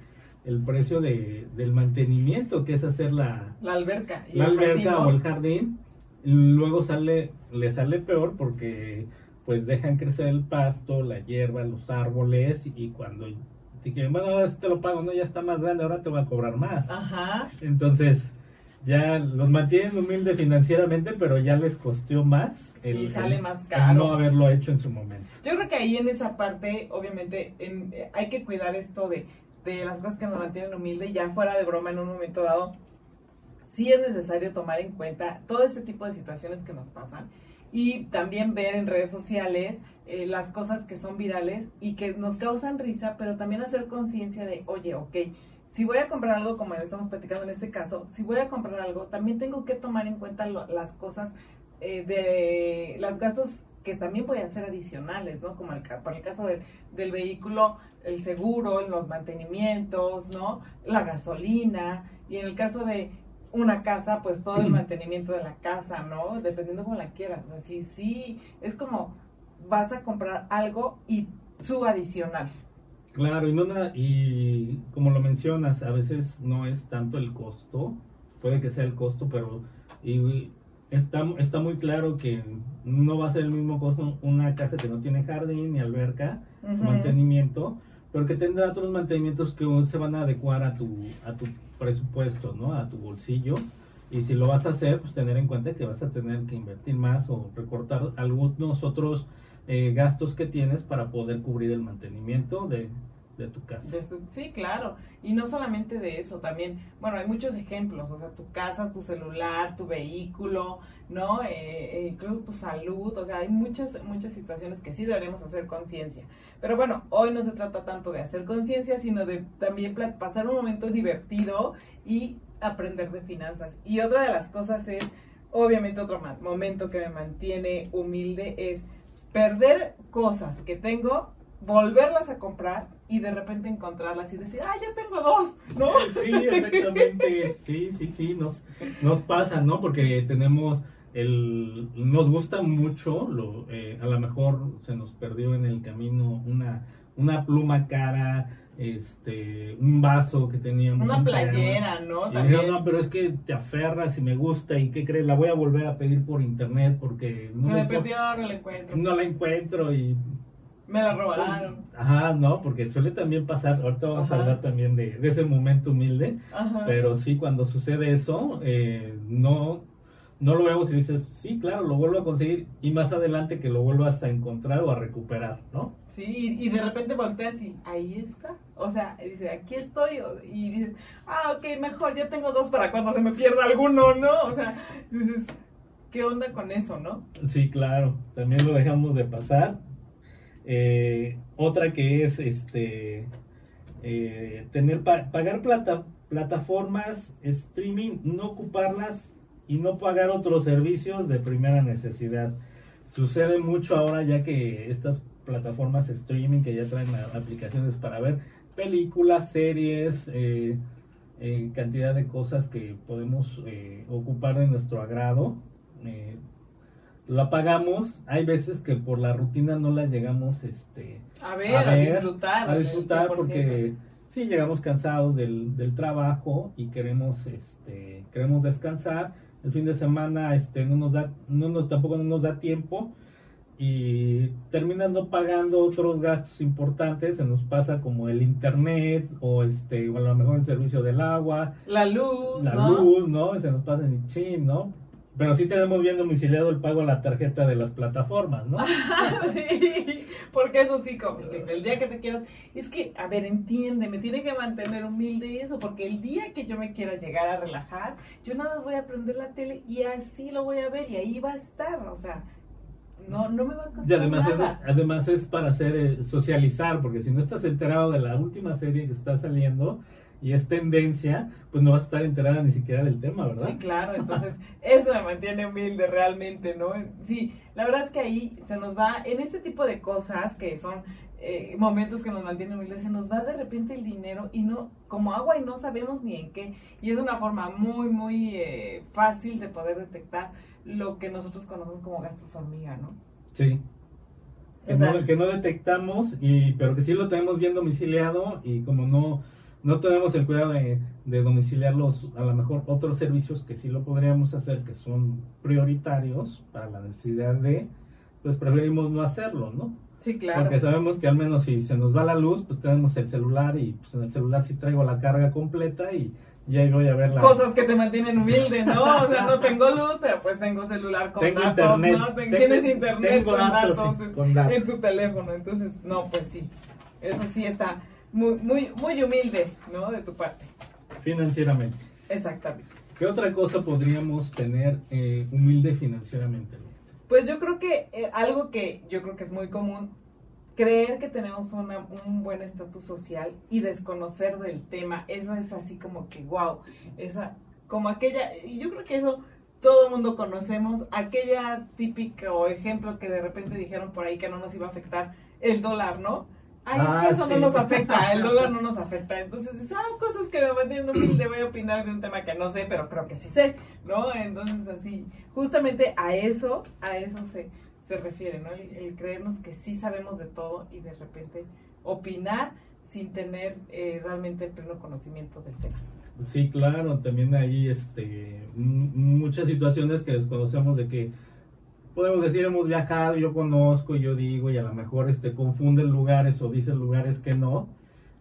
C: el precio de, del mantenimiento que es hacer la,
A: La alberca. y
C: la alberca o el jardín y luego sale le sale peor porque pues dejan crecer el pasto la hierba los árboles y cuando te quieren bueno ahora sí te lo pago no ya está más grande ahora te voy a cobrar más
A: Ajá.
C: entonces ya los mantienen humildes financieramente pero ya les costó más
A: Sí, sale más
C: el
A: caro.
C: no haberlo hecho en su momento
A: Yo creo que ahí en esa parte, obviamente, en- eh, hay que cuidar esto de, de las cosas que nos mantienen humilde y ya fuera de broma en un momento dado. Sí es necesario tomar en cuenta todo este tipo de situaciones que nos pasan y también ver en redes sociales eh, las cosas que son virales y que nos causan risa, pero también hacer conciencia de, oye, ok, si voy a comprar algo, como estamos platicando en este caso, si voy a comprar algo, también tengo que tomar en cuenta lo- las cosas eh, de los gastos que también voy a hacer adicionales, ¿no? Como el, para el caso del, del vehículo, el seguro, los mantenimientos, ¿no? La gasolina, y en el caso de una casa, pues todo el mantenimiento de la casa, ¿no? Dependiendo cómo la quieras. O sea, sí, sí, es como vas a comprar algo y su adicional.
C: Claro, y, no na- y como lo mencionas, a veces no es tanto el costo, puede que sea el costo, pero y está, está muy claro que no va a ser el mismo costo una casa que no tiene jardín ni alberca, mantenimiento, pero que tendrá otros mantenimientos que se van a adecuar a tu, a tu presupuesto, ¿no? A tu bolsillo. Y si lo vas a hacer, pues tener en cuenta que vas a tener que invertir más o recortar algunos otros eh, gastos que tienes para poder cubrir el mantenimiento de, de tu casa.
A: De esto- Sí, claro. Y no solamente de eso, también, bueno, hay muchos ejemplos, o sea, tu casa, tu celular, tu vehículo, ¿no? Eh, eh, incluso tu salud, o sea, hay muchas, muchas situaciones que sí deberemos hacer conciencia. Pero bueno, hoy no se trata tanto de hacer conciencia, sino de también pasar un momento divertido y aprender de finanzas. Y otra de las cosas es, obviamente otro momento que me mantiene humilde es perder cosas que tengo, volverlas a comprar y de repente encontrarlas y decir, ah, ya tengo dos, ¿no?
C: Sí, exactamente. Sí, sí, sí, nos, nos pasa, ¿no? Porque tenemos el... Nos gusta mucho, lo, eh, a lo mejor se nos perdió en el camino una, una pluma cara, este, un vaso que teníamos.
A: Una
C: un
A: playera, ¿no?
C: Digo, no, pero es que te aferras y me gusta y ¿qué crees? La voy a volver a pedir por internet porque no,
A: Se
C: la
A: me
C: encuentro-
A: perdió, no la encuentro.
C: no la encuentro y
A: Me la robaron.
C: Ajá, no, porque suele también pasar, ahorita vamos a hablar también de, de ese momento humilde,
A: Ajá.
C: pero sí, cuando sucede eso, eh, no, no lo vemos y dices, sí, claro, lo vuelvo a conseguir y más adelante que lo vuelvas a encontrar o a recuperar, ¿no?
A: Sí, y, y de repente volteas y ahí está. O sea, dice, aquí estoy. Y dices, ah, ok, mejor, ya tengo dos para cuando se me pierda alguno, ¿no? O sea, dices, ¿qué onda con eso, no?
C: Sí, claro, también lo dejamos de pasar. Eh, otra que es este eh, tener pa- pagar plata, plataformas streaming, no ocuparlas y no pagar otros servicios de primera necesidad. Sucede mucho ahora ya que estas plataformas streaming que ya traen aplicaciones para ver películas, series, eh, eh, cantidad de cosas que podemos eh, ocupar de nuestro agrado. eh, la pagamos, hay veces que por la rutina no las llegamos este,
A: A ver, a,
C: ver,
A: disfrutar.
C: a disfrutar
A: 100%.
C: porque sí llegamos cansados del, del trabajo y queremos este queremos descansar el fin de semana este no nos da no nos tampoco no nos da tiempo y terminando pagando otros gastos importantes se nos pasa como el internet o este o a lo mejor el servicio del agua.
A: La luz,
C: la
A: ¿no?
C: luz no se nos pasa en chin no pero sí tenemos bien domiciliado el pago a la tarjeta de las plataformas no
A: sí, porque eso sí, como el día que te quieras, es que, a ver, entiende, me tiene que mantener humilde eso, porque el día que yo me quiera llegar a relajar, yo nada más voy a prender la tele y así lo voy a ver y ahí va a estar, o sea, no, no me va a costar
C: Y además es,
A: nada.
C: además es para hacer eh, socializar, porque si no estás enterado de la última serie que está saliendo y es tendencia, pues no vas a estar enterada ni siquiera del tema, ¿verdad?
A: Sí, claro, entonces eso me mantiene humilde realmente, ¿no? Sí, la verdad es que ahí se nos va, en este tipo de cosas que son eh, momentos que nos mantienen humildes, se nos va de repente el dinero y no, como agua y no sabemos ni en qué. Y es una forma muy, muy eh, fácil de poder detectar lo que nosotros conocemos como gastos hormiga, ¿no?
C: Sí. Que,
A: O sea-
C: no, que no detectamos, y, pero que sí lo tenemos bien domiciliado y como no, no tenemos el cuidado de, de domiciliarlos, a lo mejor otros servicios que sí lo podríamos hacer, que son prioritarios para la necesidad de, pues preferimos no hacerlo, ¿no?
A: Sí, claro.
C: Porque sabemos que al menos si se nos va la luz, pues tenemos el celular y pues en el celular sí traigo la carga completa y ya voy a ver la...
A: Cosas que te mantienen humilde, ¿no? O sea, no tengo luz, pero pues tengo celular con
C: Tengo
A: datos,
C: internet.
A: ¿no? Ten-
C: Tengo-
A: Tienes internet
C: tengo
A: con
C: datos, con datos.
A: en tu teléfono. Entonces, no, pues sí. Eso sí está muy, muy, muy humilde, ¿no? De tu parte.
C: Financieramente.
A: Exactamente.
C: ¿Qué otra cosa podríamos tener eh, humilde financieramente?
A: Pues yo creo que eh, algo que yo creo que es muy común, creer que tenemos una- un buen estatus social y desconocer del tema, eso es así como que, wow, esa, como aquella, y yo creo que eso todo el mundo conocemos, aquella típica o ejemplo que de repente dijeron por ahí que no nos iba a afectar el dólar, ¿no? Ay, es
C: Ah,
A: que eso no nos afecta, el dólar no nos afecta. Entonces, dices, ah, cosas que me mantienen humilde, voy a opinar de un tema que no sé, pero creo que sí sé, ¿no? Entonces, así, justamente a eso, a eso se, se refiere, ¿no? El, el creernos que sí sabemos de todo y de repente opinar sin tener eh, realmente el pleno conocimiento del tema.
C: Sí, claro, también hay este, muchas situaciones que desconocemos de que podemos decir hemos viajado, yo conozco, yo digo, y a lo mejor este, confunden lugares o dicen lugares que no,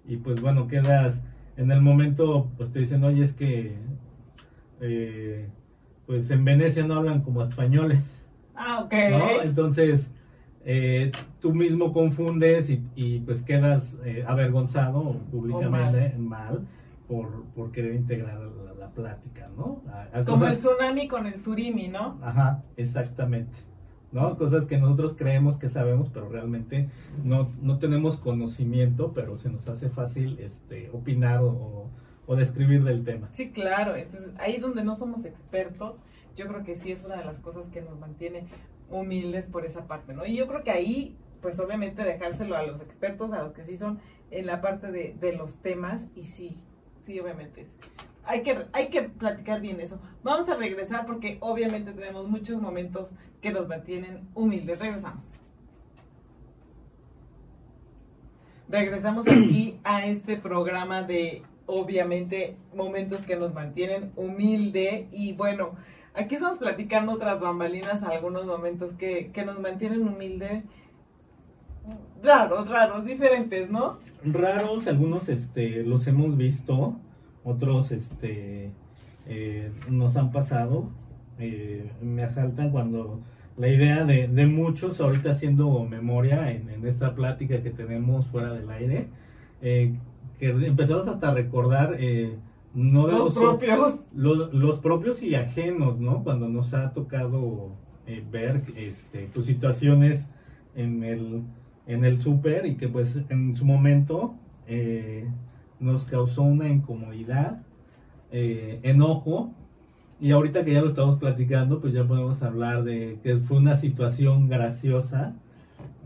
C: y pues bueno, quedas en el momento, pues te dicen, oye, es que eh, pues en Venecia no hablan como españoles.
A: Ah, ok.
C: ¿no? Entonces, eh, tú mismo confundes y, y pues quedas eh, avergonzado públicamente mal por, por querer integrar la, la plática, ¿no? A- a
A: Como el tsunami con el surimi, ¿no?
C: Ajá, exactamente. ¿No? Cosas que nosotros creemos que sabemos, pero realmente no, no tenemos conocimiento, pero se nos hace fácil este, opinar o, o- o describir del tema.
A: Sí, claro. Entonces, ahí donde no somos expertos, yo creo que sí es una de las cosas que nos mantiene humildes por esa parte, ¿no? Y yo creo que ahí, pues obviamente dejárselo a los expertos, a los que sí son en la parte de, de los temas, y sí, sí, obviamente es. Hay que, hay que platicar bien eso. Vamos a regresar porque obviamente tenemos muchos momentos que nos mantienen humildes. Regresamos. Regresamos aquí a este programa de, obviamente, momentos que nos mantienen humilde. Y bueno, aquí estamos platicando otras bambalinas, algunos momentos que, que nos mantienen humilde. Raros, raros, diferentes, ¿no?
C: Raros, algunos este, los hemos visto, otros este, eh, nos han pasado. Eh, me asaltan cuando la idea de, de muchos, ahorita haciendo memoria en, en esta plática que tenemos fuera del aire, eh, que empezamos hasta a recordar eh, no de
A: Los
C: los,
A: propios.
C: los, los propios y ajenos, ¿no? Cuando nos ha tocado ver este, tus situaciones en el, en el súper y que pues en su momento eh, nos causó una incomodidad, eh, enojo. Y ahorita que ya lo estamos platicando, pues ya podemos hablar de que fue una situación graciosa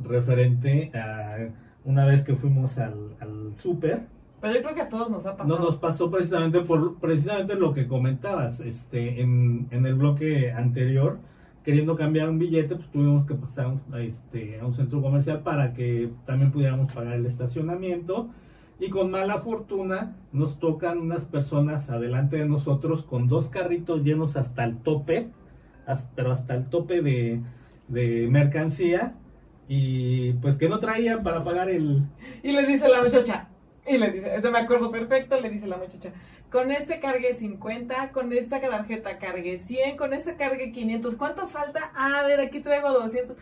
C: referente a una vez que fuimos al, al súper
A: Pero yo creo que a todos nos ha pasado.
C: no nos pasó precisamente por precisamente lo que comentabas este en, en el bloque anterior queriendo cambiar un billete pues tuvimos que pasar a, este, a un centro comercial para que también pudiéramos pagar el estacionamiento. Y con mala fortuna nos tocan unas personas adelante de nosotros con dos carritos llenos hasta el tope pero hasta el tope de, de mercancía. Y pues que no traían para pagar el
A: Y le dice la muchacha, y le dice, este me acuerdo perfecto, le dice la muchacha, con este cargue 50, con esta tarjeta cargue 100, con esta cargue 500, ¿cuánto falta? A ver, aquí traigo 200.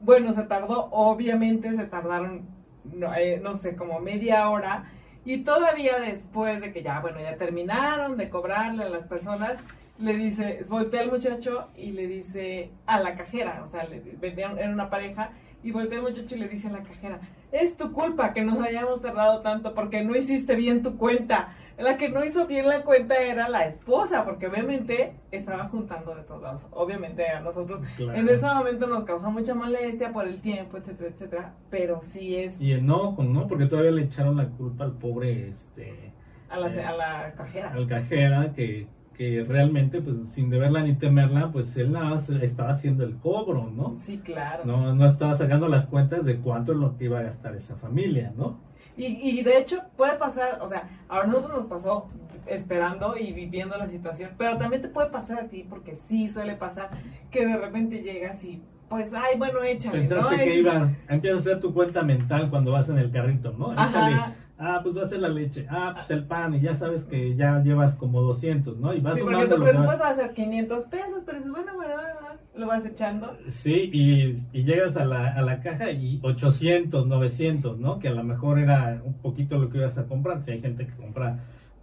A: Bueno, se tardó, obviamente se tardaron, no, eh, no sé, como media hora. Y todavía después de que ya, bueno, ya terminaron de cobrarle a las personas, le dice, voltea al muchacho y le dice a la cajera, o sea, le, era una pareja, y voltea el muchacho y le dice a la cajera, es tu culpa que nos hayamos tardado tanto porque no hiciste bien tu cuenta. La que no hizo bien la cuenta era la esposa, porque obviamente estaba juntando de todos lados. Obviamente a nosotros
C: Claro.
A: en ese momento nos causó mucha molestia por el tiempo, etcétera, etcétera. Pero sí es
C: y enojo, ¿no? Porque todavía le echaron la culpa al pobre este
A: a la, a la cajera.
C: al cajera que, que realmente pues sin deberla ni temerla pues él nada más estaba haciendo el cobro, ¿no?
A: Sí, claro.
C: No, no estaba sacando las cuentas de cuánto es lo que iba a gastar esa familia, ¿no?
A: Y, y de hecho puede pasar, o sea, a nosotros nos pasó esperando y viviendo la situación, pero también te puede pasar a ti, porque sí suele pasar que de repente llegas y pues, ay, bueno, échale, ¿no?
C: Pensaste que
A: Ese-
C: ibas, empiezas a hacer tu cuenta mental cuando vas en el carrito, ¿no? Échale,
A: Ajá.
C: Ah, pues va a ser la leche, ah, pues el pan, y ya sabes que ya llevas como 200, ¿no? Y vas
A: Sí, porque tu presupuesto va a ser 500 pesos, pero dices, bueno, bueno, bueno, lo vas echando.
C: Sí, y, y llegas a la, a la caja y 800, 900, ¿no? Que a lo mejor era un poquito lo que ibas a comprar. Si hay gente que compra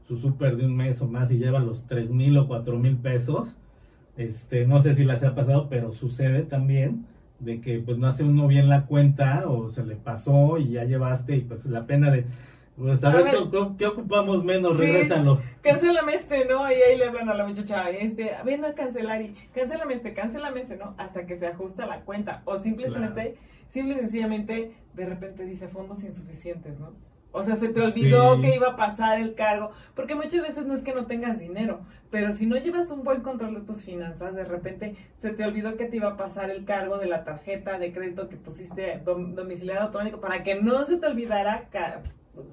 C: su súper de un mes o más y lleva los 3 mil o 4 mil pesos, este, no sé si les ha pasado, pero sucede también de que pues no hace uno bien la cuenta o se le pasó y ya llevaste y pues la pena de, pues a,
A: A
C: ver,
A: ver.
C: ¿qué, qué ocupamos menos?
A: Sí.
C: Regrésalo.
A: Cancélame este, ¿no? Y ahí le hablan a la muchacha, este, ven a cancelar y cancélame este, cancélame este, ¿no? Hasta que se ajusta la cuenta. O simplemente, simple y sencillamente, de repente dice fondos insuficientes, ¿no? O sea, se te olvidó
C: Sí.
A: que iba a pasar el cargo, porque muchas veces no es que no tengas dinero, pero si no llevas un buen control de tus finanzas, de repente se te olvidó que te iba a pasar el cargo de la tarjeta de crédito que pusiste dom- domiciliado automático para que no se te olvidara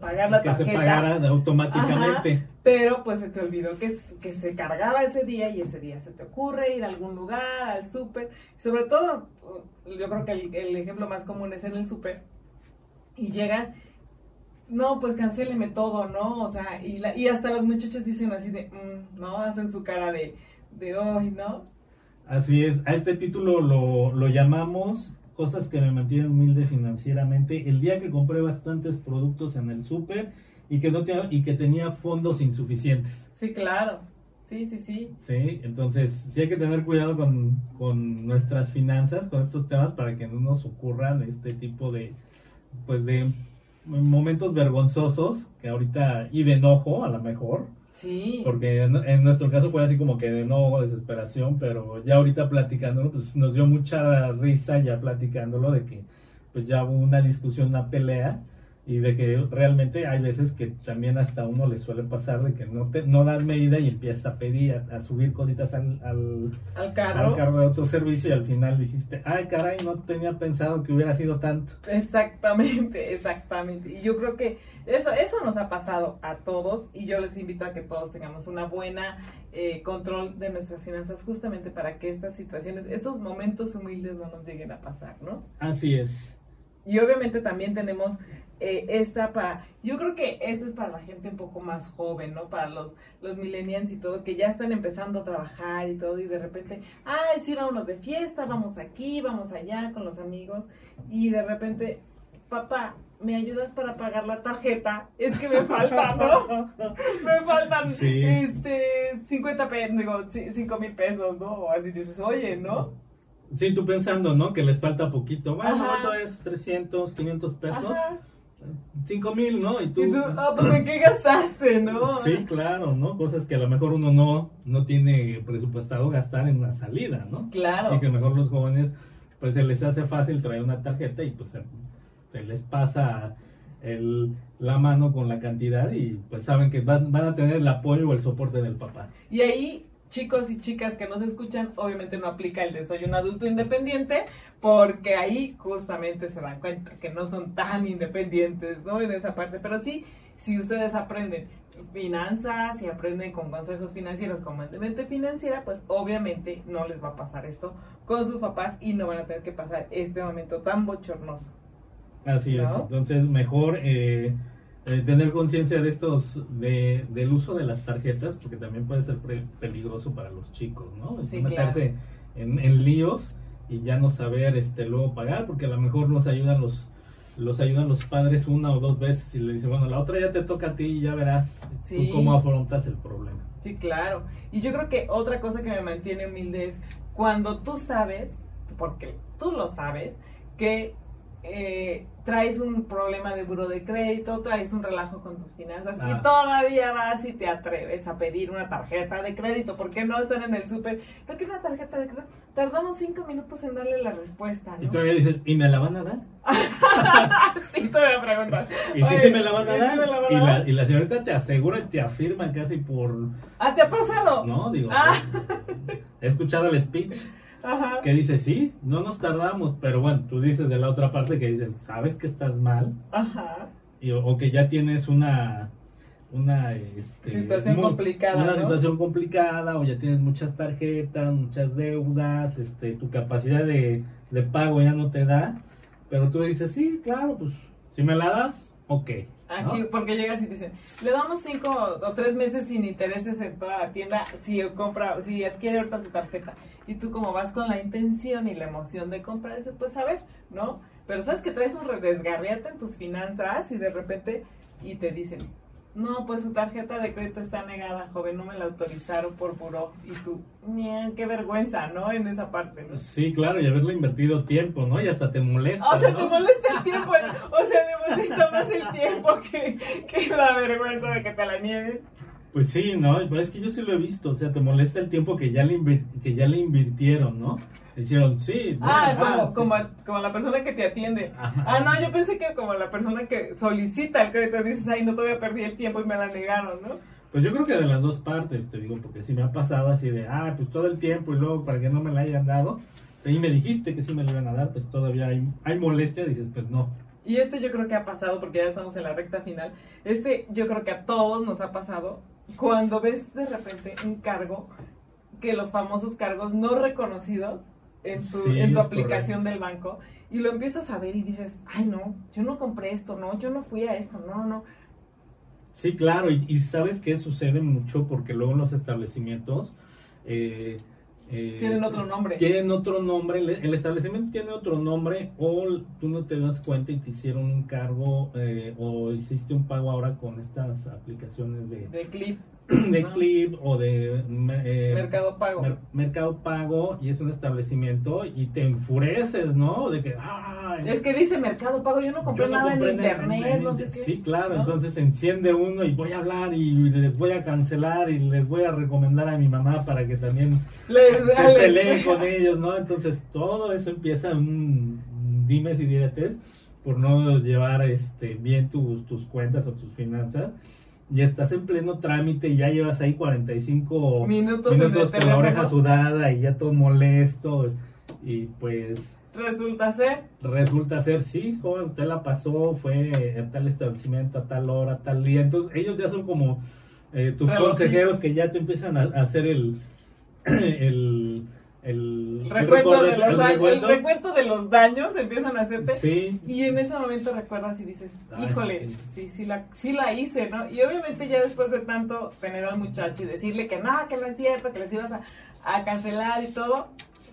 A: pagar la
C: que se
A: tarjeta.
C: pagara automáticamente.
A: Ajá, pero pues se te olvidó que, que se cargaba ese día y ese día se te ocurre ir a algún lugar, al súper. Sobre todo, yo creo que el, el ejemplo más común es en el súper. Y llegas, no, pues cancéleme todo, ¿no? O sea, y, la- y hasta las muchachas dicen así de, "Mm", ¿no? Hacen su cara de, de, hoy, ¿no?
C: Así es, a este título lo, lo llamamos cosas que me mantienen humilde financieramente. El día que compré bastantes productos en el súper y que no tenía, y que tenía fondos insuficientes.
A: Sí, claro. Sí, sí, sí.
C: Sí, entonces sí hay que tener cuidado con, con nuestras finanzas, con estos temas, para que no nos ocurran este tipo de, pues de momentos vergonzosos, que ahorita, y de enojo a lo mejor,
A: Sí.
C: porque en, en nuestro caso fue así como que de enojo, desesperación, pero ya ahorita platicándolo, pues nos dio mucha risa ya platicándolo de que pues ya hubo una discusión, una pelea, y de que realmente hay veces que también hasta uno le suele pasar de que no te no das medida y empiezas a pedir, a, a subir cositas al, al,
A: Al carro.
C: al carro de otro servicio y al final dijiste, ay caray, no tenía pensado que hubiera sido tanto.
A: Exactamente, exactamente. Y yo creo que eso, eso nos ha pasado a todos y yo les invito a que todos tengamos una buena eh, control de nuestras finanzas justamente para que estas situaciones, estos momentos humildes no nos lleguen a pasar, ¿no?
C: Así es.
A: Y obviamente también tenemos eh, esta para, yo creo que esta es para la gente un poco más joven, ¿no? Para los, los millennials y todo, que ya están empezando a trabajar y todo, y de repente, ay, sí, vámonos de fiesta, vamos aquí, vamos allá con los amigos, y de repente, papá, ¿me ayudas para pagar la tarjeta? Es que me falta, ¿no? me faltan,
C: Sí.
A: este, 50 pesos, digo, 5 mil pesos, ¿no? O así dices, oye, ¿no?
C: Sí, tú pensando, ¿no? Que les falta poquito. Bueno. ¿cuánto es? 300, 500 pesos.
A: Ajá.
C: 5 mil, ¿no? Y tú...
A: Y tú, ah, pues ¿en qué gastaste, no?
C: Sí, claro, ¿no? Cosas que a lo mejor uno no, no tiene presupuestado gastar en una salida, ¿no?
A: Claro.
C: Y que mejor los jóvenes, pues se les hace fácil traer una tarjeta y pues se, se les pasa el, la mano con la cantidad y pues saben que van, van a tener el apoyo o el soporte del papá.
A: Y ahí, chicos y chicas que nos escuchan, obviamente no aplica el de soy un adulto independiente, porque ahí justamente se dan cuenta que no son tan independientes, ¿no? En esa parte. Pero sí, si ustedes aprenden finanzas y aprenden con consejos financieros como mente financiera, pues obviamente no les va a pasar esto con sus papás y no van a tener que pasar este momento tan bochornoso.
C: Así es, entonces mejor eh, eh, tener conciencia de estos, de, del uso de las tarjetas, porque también puede ser pre- peligroso para los chicos, ¿no?
A: Sí,
C: Meterse en, en líos y ya no saber este luego pagar, porque a lo mejor nos ayudan los los ayudan los padres una o dos veces y le dicen, bueno, la otra ya te toca a ti y ya verás
A: Sí.
C: tú cómo afrontas el problema.
A: Sí, claro. Y yo creo que otra cosa que me mantiene humilde es cuando tú sabes, porque tú lo sabes, que eh, traes un problema de buro de crédito, traes un relajo con tus finanzas
C: Ah.
A: y todavía vas y te atreves a pedir una tarjeta de crédito. ¿Por qué no están en el súper? No quiero una tarjeta de crédito. Tardamos cinco minutos en darle la respuesta,
C: Y todavía dices, ¿y me la van a dar?
A: sí, todavía preguntas.
C: Y
A: Oye,
C: sí me la van a
A: ¿y sí
C: dar.
A: me la van a
C: y,
A: dar?
C: la, y la señorita te asegura y te afirma casi por...
A: Ah, ¿te ha pasado?
C: No, digo,
A: Ah.
C: he escuchado el speech
A: Ajá.
C: que dice, sí, no nos tardamos, pero bueno, tú dices de la otra parte que dices, sabes que estás mal,
A: Ajá.
C: y, o, que ya tienes una, una este,
A: Situación complicada,
C: Una
A: ¿no?
C: situación complicada, o ya tienes muchas tarjetas, muchas deudas, este, tu capacidad de, de pago ya no te da, pero tú dices, sí, claro, pues, si me la das, ok. ¿No?
A: Aquí, porque llegas y te dicen, le damos cinco o tres meses sin intereses en toda la tienda si compra, si adquiere ahorita su tarjeta. Y tú como vas con la intención y la emoción de comprar, pues a ver, ¿no? Pero sabes que traes un desgarriate en tus finanzas y de repente, y te dicen, no, pues su tarjeta de crédito está negada, joven, no me la autorizaron por buró. Y tú, mien, qué vergüenza, ¿no? En esa parte, ¿no?
C: Sí, claro, y haberle invertido tiempo, ¿no? Y hasta te molesta.
A: O sea,
C: ¿no?
A: te molesta el tiempo, o sea, me molesta más el tiempo que, que la vergüenza de que te la nieguen.
C: Pues sí, ¿no? Es que yo sí lo he visto, o sea, te molesta el tiempo que ya le, que ya le invirtieron, ¿no? Hicieron, sí.
A: Ah, como, como, como la persona que te atiende.
C: Ajá.
A: Ah, no, yo pensé que como la persona que solicita el crédito, dices, ay, no todavía perdí el tiempo y me la negaron, ¿no?
C: Pues yo creo que de las dos partes, te digo, porque sí me ha pasado así de, ah, pues todo el tiempo y luego para que no me la hayan dado, y me dijiste que sí me la iban a dar, pues todavía hay, hay molestia, dices, pues no.
A: Y este yo creo que ha pasado, porque ya estamos en la recta final, este yo creo que a todos nos ha pasado cuando ves de repente un cargo, que los famosos cargos no reconocidos en tu,
C: Sí,
A: en tu aplicación
C: correcto.
A: del banco, y lo empiezas a ver y dices, ay no, yo no compré esto, no, yo no fui a esto, no, no.
C: Sí, claro, y, y sabes que sucede mucho porque luego en los establecimientos, eh, eh,
A: Tienen otro nombre.
C: Tienen otro nombre, el, el establecimiento tiene otro nombre o tú no te das cuenta y te hicieron un cargo eh, o hiciste un pago ahora con estas aplicaciones de,
A: De clip.
C: de. Clip o de eh,
A: Mercado Pago.
C: Mer- Mercado Pago y es un establecimiento y te enfureces, ¿no? De que, ¡ay!
A: Es que dice Mercado Pago, yo no compré
C: Yo no
A: nada
C: compré
A: en internet,
C: en-
A: no sé qué.
C: Sí, claro,
A: ¿no?
C: entonces enciende uno y voy a hablar y les voy a cancelar y les voy a recomendar a mi mamá para que también
A: Les,
C: se peleen con ellos, ¿no? Entonces todo eso empieza un dimes y diretes por no llevar este bien tus, tus cuentas o tus finanzas. Y estás en pleno trámite y ya llevas ahí 45
A: Minutos el
C: con la oreja sudada y ya todo molesto. Y pues
A: Resulta ser.
C: resulta ser, sí, joven, usted la pasó, fue a tal establecimiento, a tal hora, a tal día. Entonces, ellos ya son como eh, tus
A: Relojitos.
C: consejeros que ya te empiezan a, a hacer el, el, el, el
A: Recuento de los
C: el recuento.
A: de los daños empiezan a hacerte.
C: Sí,
A: Y en ese momento recuerdas y dices,
C: Ay,
A: híjole, sí, sí la, sí la hice, ¿no? Y obviamente ya después de tanto tener al muchacho y decirle que no, que no es cierto, que les ibas a, a cancelar y todo,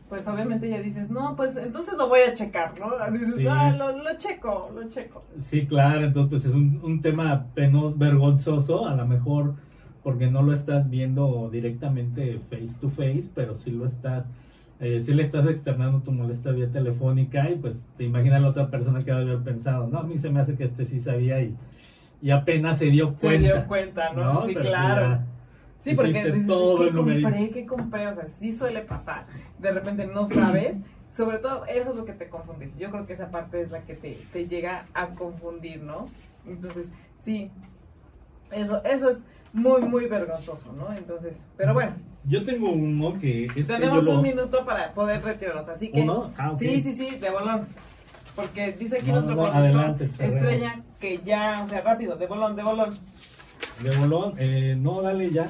A: pues obviamente ya dices, no, pues entonces lo voy a checar, ¿no? Dices,
C: Sí.
A: ah, lo, lo checo, lo checo.
C: sí, claro, entonces pues, es un, un tema penoso, vergonzoso, a lo mejor porque no lo estás viendo directamente face to face, pero sí lo estás, eh, sí le estás externando tu molestia vía telefónica y pues te imaginas la otra persona que va a haber pensado, no, a mí se me hace que este sí sabía y, y apenas se dio
A: Se
C: cuenta.
A: dio cuenta, ¿no? sí,
C: Pero
A: claro.
C: ya
A: Sí, porque
C: todo
A: ¿qué compré? ¿Qué compré? O sea, sí suele pasar. De repente no sabes. Sobre todo, eso es lo que te confunde. Yo creo que esa parte es la que te, te llega a confundir, ¿no? Entonces, sí, eso, eso es muy, muy vergonzoso, ¿no? Entonces, pero bueno,
C: Yo tengo uno que es que
A: tenemos
C: lo-
A: un minuto para poder retirarnos. Así que,
C: ¿Uno? Ah, ok.
A: sí, sí, sí, de bolón. Porque dice aquí
C: No,
A: nuestro
C: no,
A: productor,
C: adelante,
A: estrella, que ya, o sea, rápido, de bolón, de bolón.
C: de bolón, eh, no, dale ya.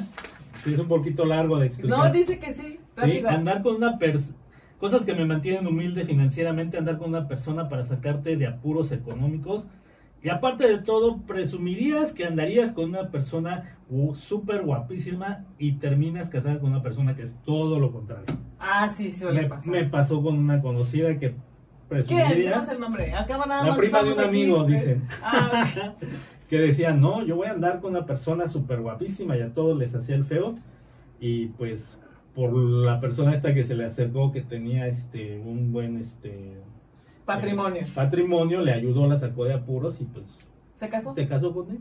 C: Sí, es un poquito largo de explicar.
A: No, dice que sí,
C: Sí, andar con una persona, cosas que me mantienen humilde financieramente, andar con una persona para sacarte de apuros económicos. Y aparte de todo, presumirías que andarías con una persona uh, súper guapísima y terminas casada con una persona que es todo lo contrario.
A: Ah, sí, suele
C: Me,
A: pasar.
C: me pasó con una conocida que
A: ¿Quién?
C: presumiría
A: Dinos el nombre. Acaba nada
C: La prima de un
A: aquí.
C: amigo, dicen.
A: Ah,
C: que decía, no, yo voy a andar con una persona súper guapísima y a todos les hacía el feo. Y pues por la persona esta que se le acercó que tenía este un buen este
A: patrimonio.
C: eh, patrimonio, le ayudó, la sacó de apuros y pues
A: ¿Se casó?
C: se casó con él.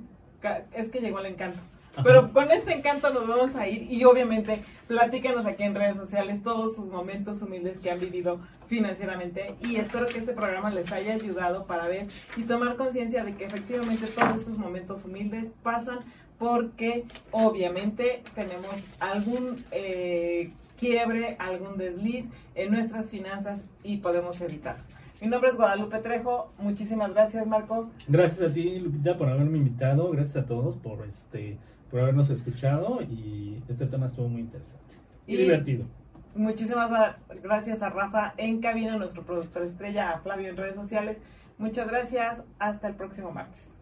A: Es que llegó el encanto.
C: Ajá.
A: Pero con este encanto nos vamos a ir y obviamente platícanos aquí en redes sociales todos sus momentos humildes que han vivido financieramente y espero que este programa les haya ayudado para ver y tomar conciencia de que efectivamente todos estos momentos humildes pasan porque obviamente tenemos algún eh, quiebre, algún desliz en nuestras finanzas y podemos evitarlos. Mi nombre es Guadalupe Trejo, muchísimas gracias Marco.
C: Gracias a ti, Lupita, por haberme invitado. Gracias a todos por este por habernos escuchado y este tema estuvo muy interesante y,
A: Y-
C: divertido.
A: Muchísimas gracias a Rafa en cabina, nuestro productor estrella, a Flavio en redes sociales. Muchas gracias. Hasta el próximo martes.